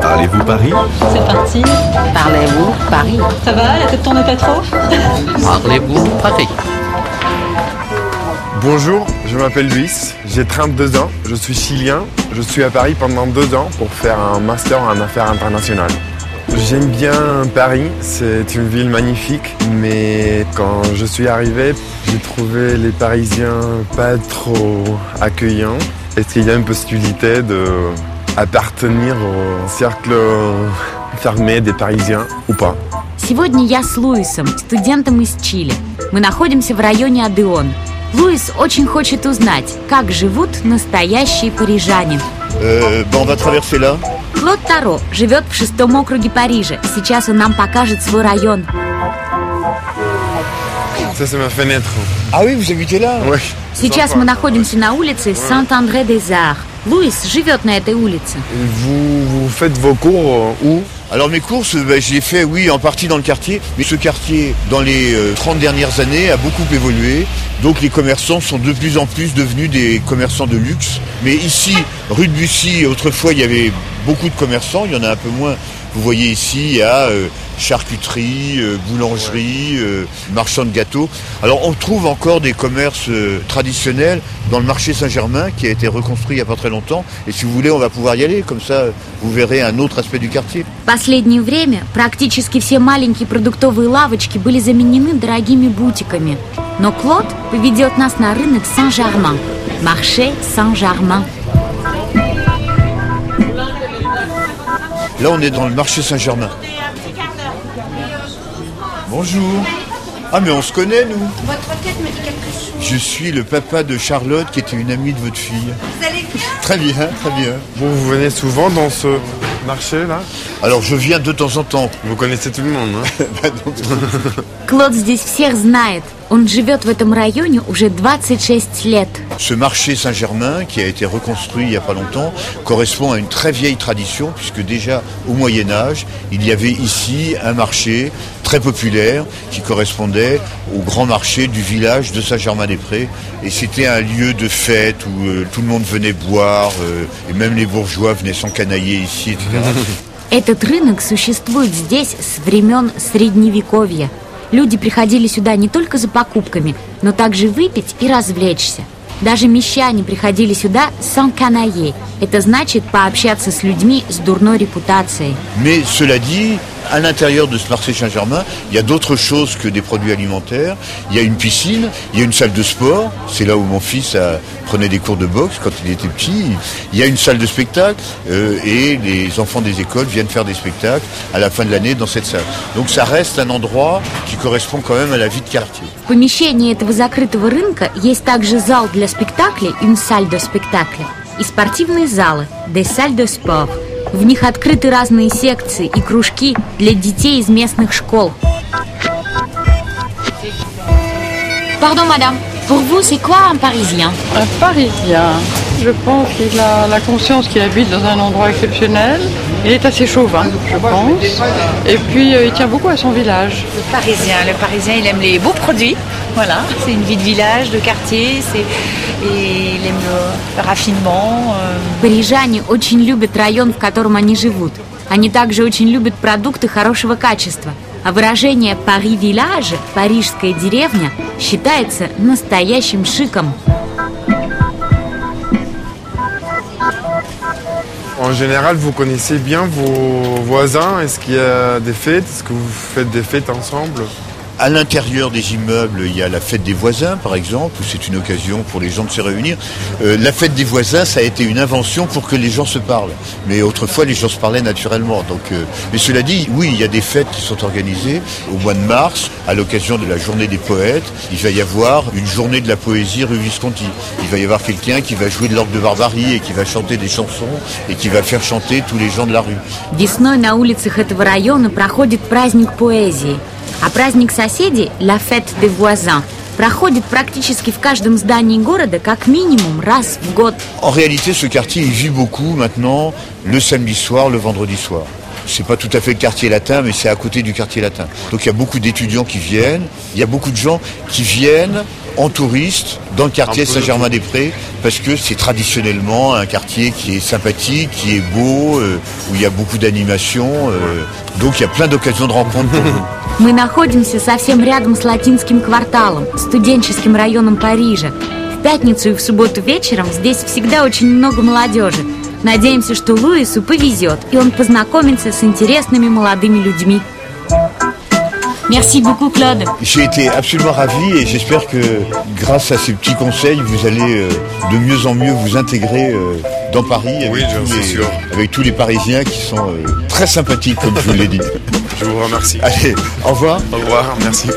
Parlez-vous Paris? C'est parti. Parlez-vous Paris? Ça va, la tête tourne pas trop? Parlez-vous Paris? Bonjour, je m'appelle Luis, j'ai 32 ans, je suis chilien, je suis à Paris pendant deux ans pour faire un master en affaires internationales. J'aime bien Paris, c'est une ville magnifique, mais quand je suis arrivé, j'ai trouvé les Parisiens pas trop accueillants. Est-ce qu'il y a une possibilité de appartenir au cercle fermé des Parisiens ou pas Сегодня я с Луисом, студентом из Чили. Мы находимся в районе Адеон. Луис очень хочет узнать, как живут настоящие парижане. Euh, ben, on va traverser là. Клод Таро живет в шестом округе Парижа. Сейчас он нам покажет свой район. Ça c'est ma fenêtre. Ah oui, vous habitez là Ouais. Сейчас мы находимся на улице Сант-Андре-des-Arts. Луис живет на этой улице. Vous, vous faites vos cours où Alors mes courses, ben, je les fais, oui, en partie dans le quartier. Mais ce quartier, dans les euh, 30 dernières années, a beaucoup évolué. Donc les commerçants sont de plus en plus devenus des commerçants de luxe. Mais ici, rue de Bussy, autrefois, il y avait beaucoup de commerçants. Il y en a un peu moins. Vous voyez ici, il y a euh, charcuterie, euh, boulangerie, euh, marchand de gâteaux. Alors on trouve encore des commerces euh, traditionnels dans le marché Saint-Germain qui a été reconstruit il n'y a pas très longtemps. Et si vous voulez, on va pouvoir y aller. Comme ça, vous verrez un autre aspect du quartier. В последнее время практически все маленькие продуктовые лавочки были заменены дорогими бутиками. Но Клод поведет нас на рынок Сан-Жарман. Марше Сан-Жарман. Là, on est dans le marché Saint-Germain. Bonjour. Ah, mais on se connaît, nous Votre tête me dit quelque chose. Je suis le papa de Charlotte, qui était une amie de votre fille. Vous allez bien? Très bien, très bien. Vous, vous venez souvent dans ce marché là Alors, je viens de temps en temps. Vous connaissez tout le monde, hein Bah, donc, Клод здесь всех знает. Он живет в этом районе уже 26 лет. Ce marché Saint-Germain, qui a été reconstruit il n'y a pas longtemps, correspond à une très vieille tradition, puisque déjà au Moyen Âge, il y avait ici un marché très populaire qui correspondait au grand marché du village de Saint-Germain-des-Prés. Et c'était un lieu de fête où euh, tout le monde venait boire, euh, et même les bourgeois venaient s'encanailler ici, etc. Этот рынок существует здесь с времен Средневековья. Люди приходили сюда не только за покупками, но также выпить и развлечься. Даже мещане приходили сюда сан-канае. Это значит пообщаться с людьми с дурной репутацией. Mais cela dit, à l'intérieur de ce marché Saint-Germain, il y a d'autres choses que des produits alimentaires. Il y a une piscine, il y a une salle de sport. C'est là où mon fils a- prenait des cours de boxe quand il était petit. Il y a une salle de spectacle euh, et les enfants des écoles viennent faire des spectacles à la fin de l'année dans cette salle. Donc ça reste un endroit qui correspond quand même à la vie de quartier. В помещении этого закрытого рынка есть также зал для спектаклей, une salle de spectacle, и спортивные залы, des salles de sport. В них открыты разные секции и кружки для детей из местных школ. Pardon madame, pour vous c'est quoi un parisien Un Parisien. Je pense qu'il a la conscience qu'il habite dans un endroit exceptionnel. Il est assez chauvin, je pense. Et puis, euh, il tient beaucoup à son village. Le Parisien. Le Parisien, il aime les beaux produits. Voilà, c'est une vie de village, de quartier. C'est et il aime le, le raffinement. euh, Парижане очень любят район, в котором они живут. Они также очень любят продукты хорошего качества. А выражение «Пари виллage» – «парижская деревня» считается настоящим шиком. En général, vous connaissez bien vos voisins Est-ce qu'il y a des fêtes Est-ce que vous faites des fêtes ensemble À l'intérieur des immeubles, il y a la fête des voisins, par exemple, où c'est une occasion pour les gens de se réunir. Euh, la fête des voisins, ça a été une invention pour que les gens se parlent. Mais autrefois, les gens se parlaient naturellement. Donc, euh, mais cela dit, oui, il y a des fêtes qui sont organisées au mois de mars, à l'occasion de la journée des poètes. Il va y avoir une journée de la poésie rue Visconti. Il va y avoir quelqu'un qui va jouer de l'orgue de barbarie et qui va chanter des chansons et qui va faire chanter tous les gens de la rue. Весной на улицах этого района проходит праздник поэзии. А праздник соседей «La Fête des voisins» проходит практически в каждом здании города как минимум раз в год. En réalité, ce quartier, il vit beaucoup maintenant le samedi soir, le vendredi soir. C'est pas tout à fait le quartier latin, mais c'est à côté du quartier latin. Donc il y a beaucoup d'étudiants qui viennent, il y a beaucoup de gens qui viennent en touriste dans le quartier Saint-Germain-des-Prés parce que c'est traditionnellement un quartier qui est sympathique, qui est beau, euh, où il y a beaucoup d'animation. euh, donc il y a plein d'occasions de rencontres pour vous. Мы находимся совсем рядом с латинским кварталом, студенческим районом Парижа. В пятницу и в субботу вечером здесь всегда очень много молодежи. Надеемся, что Луису повезет, и он познакомится с интересными молодыми людьми. Merci beaucoup, Claude. J'ai été absolument ravi et j'espère que grâce à ces petits conseils, vous allez euh, de mieux en mieux vous intégrer euh, dans Paris avec, Oui, tous les, avec tous les Parisiens qui sont euh, très sympathiques, comme je vous l'ai dit. Je vous remercie. Allez, au revoir. Au revoir, merci.